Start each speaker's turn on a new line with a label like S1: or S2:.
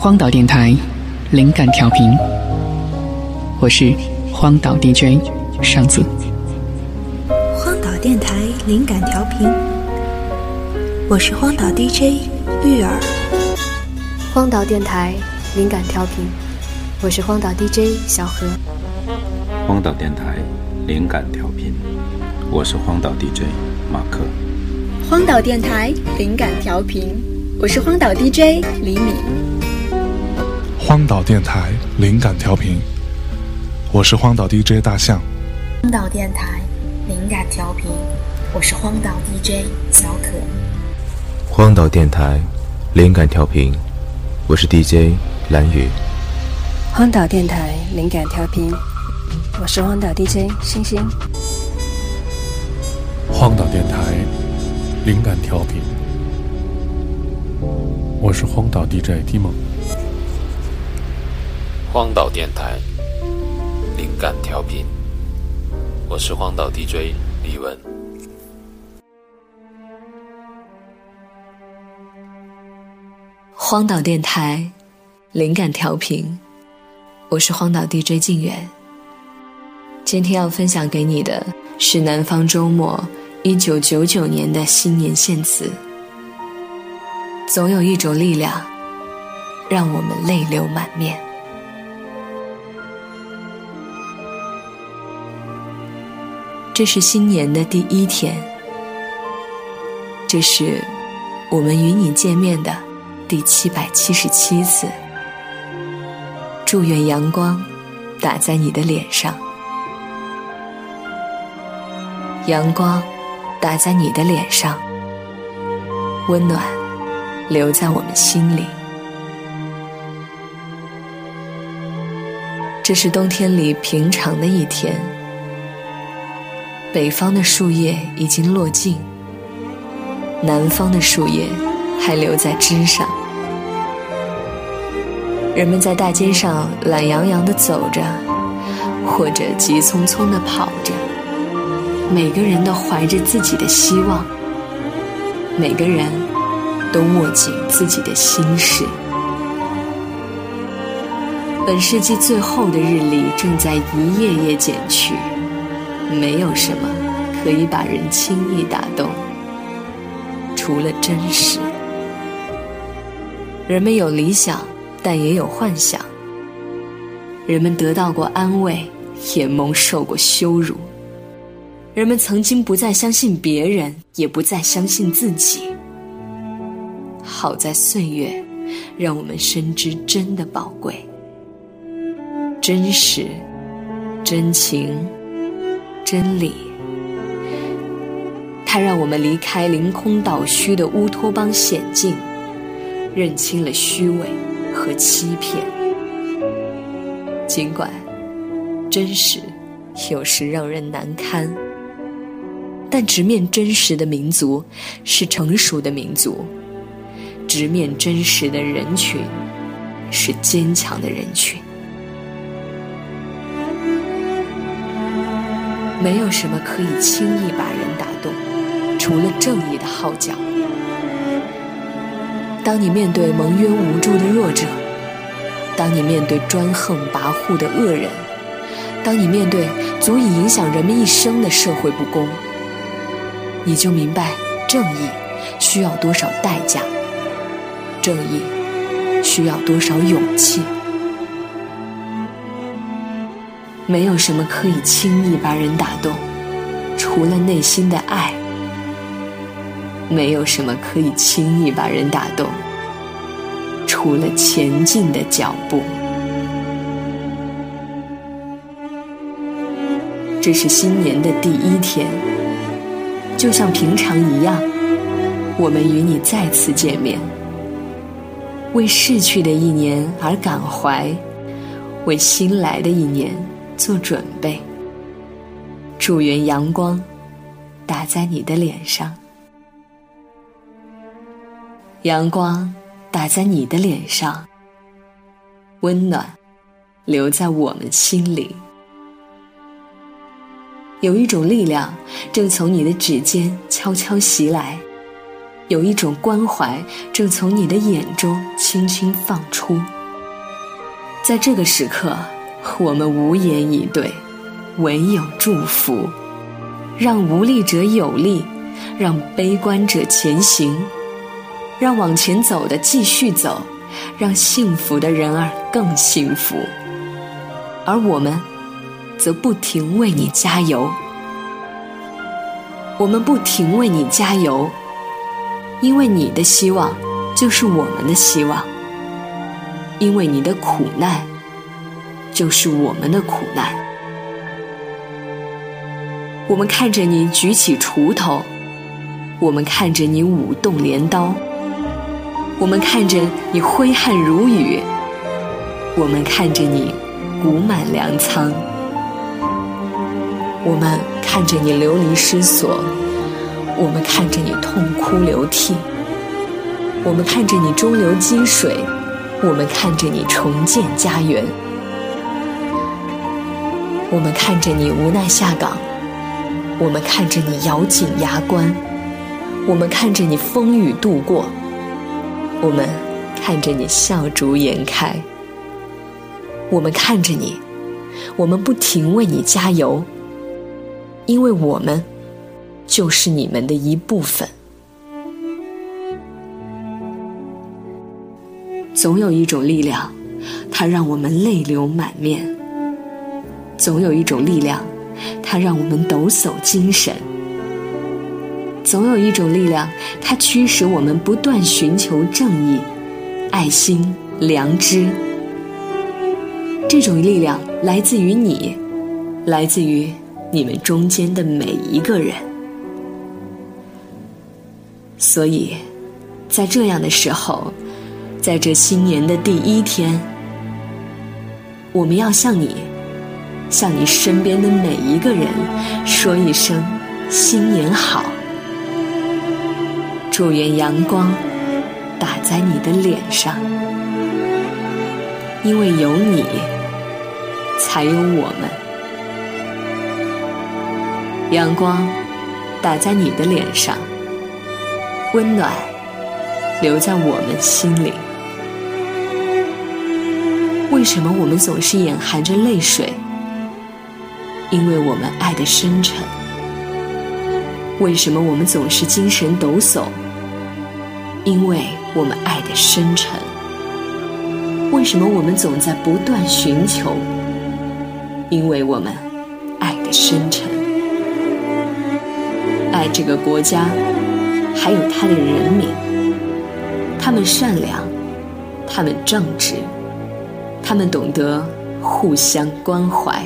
S1: 荒岛电台，灵感调频。我是荒岛 DJ 上子。
S2: 荒岛电台灵感调频。我是荒岛 DJ 玉儿。
S3: 荒岛电台灵感调频。我是荒岛 DJ 小何。
S4: 荒岛电台灵感调频。我是荒岛 DJ 马克。
S5: 荒岛电台灵感调频。我是荒岛 DJ 李敏。
S6: 荒岛电台灵感调频，我是荒岛 DJ 大象。
S7: 荒岛电台灵感调频，我是荒岛 DJ 小可。
S8: 荒岛电台灵感调频，我是 DJ 蓝雨。
S3: 荒岛电台灵感调频，我是荒岛 DJ 星星。
S6: 荒岛电台灵感调频，我是荒岛 DJ 蒂梦。
S9: 荒岛电台，灵感调频。我是荒岛 DJ 李文。
S3: 荒岛电台，灵感调频。我是荒岛 DJ 静远。今天要分享给你的是南方周末一九九九年的新年献词。总有一种力量，让我们泪流满面。这是新年的第一天，这是我们与你见面的第七百七十七次。祝愿阳光打在你的脸上，阳光打在你的脸上，温暖留在我们心里。这是冬天里平常的一天。北方的树叶已经落尽，南方的树叶还留在枝上。人们在大街上懒洋洋地走着，或者急匆匆地跑着。每个人都怀着自己的希望，每个人都握紧自己的心事。本世纪最后的日历正在一页页减去。没有什么可以把人轻易打动，除了真实。人们有理想，但也有幻想。人们得到过安慰，也蒙受过羞辱。人们曾经不再相信别人，也不再相信自己。好在岁月，让我们深知真的宝贵，真实，真情。真理，它让我们离开凌空倒虚的乌托邦险境，认清了虚伪和欺骗。尽管真实有时让人难堪，但直面真实的民族是成熟的民族，直面真实的人群是坚强的人群。没有什么可以轻易把人打动，除了正义的号角。当你面对蒙冤无助的弱者，当你面对专横跋扈的恶人，当你面对足以影响人们一生的社会不公，你就明白正义需要多少代价，正义需要多少勇气。没有什么可以轻易把人打动，除了内心的爱；没有什么可以轻易把人打动，除了前进的脚步。这是新年的第一天，就像平常一样，我们与你再次见面，为逝去的一年而感怀，为新来的一年。做准备，祝愿阳光打在你的脸上，阳光打在你的脸上，温暖留在我们心里。有一种力量正从你的指尖悄悄袭来，有一种关怀正从你的眼中轻轻放出。在这个时刻，我们无言以对，唯有祝福，让无力者有力，让悲观者前行，让往前走的继续走，让幸福的人儿更幸福，而我们，则不停为你加油。我们不停为你加油，因为你的希望就是我们的希望。因为你的苦难，就是我们的苦难。我们看着你举起锄头，我们看着你舞动镰刀，我们看着你挥汗如雨，我们看着你谷满粮仓，我们看着你流离失所，我们看着你痛哭流涕，我们看着你中流击水。我们看着你重建家园，我们看着你无奈下岗，我们看着你咬紧牙关，我们看着你风雨度过，我们看着你笑逐颜开，我们看着你，我们不停为你加油，因为我们就是你们的一部分。总有一种力量，它让我们泪流满面；总有一种力量，它让我们抖擞精神；总有一种力量，它驱使我们不断寻求正义、爱心、良知。这种力量来自于你，来自于你们中间的每一个人。所以，在这样的时候。在这新年的第一天，我们要向你，向你身边的每一个人说一声新年好。祝愿阳光打在你的脸上，因为有你，才有我们。阳光打在你的脸上，温暖留在我们心里。为什么我们总是眼含着泪水？因为我们爱的深沉。为什么我们总是精神抖擞？因为我们爱的深沉。为什么我们总在不断寻求？因为我们爱的深沉。爱这个国家，还有它的人民。他们善良，他们正直。他们懂得互相关怀。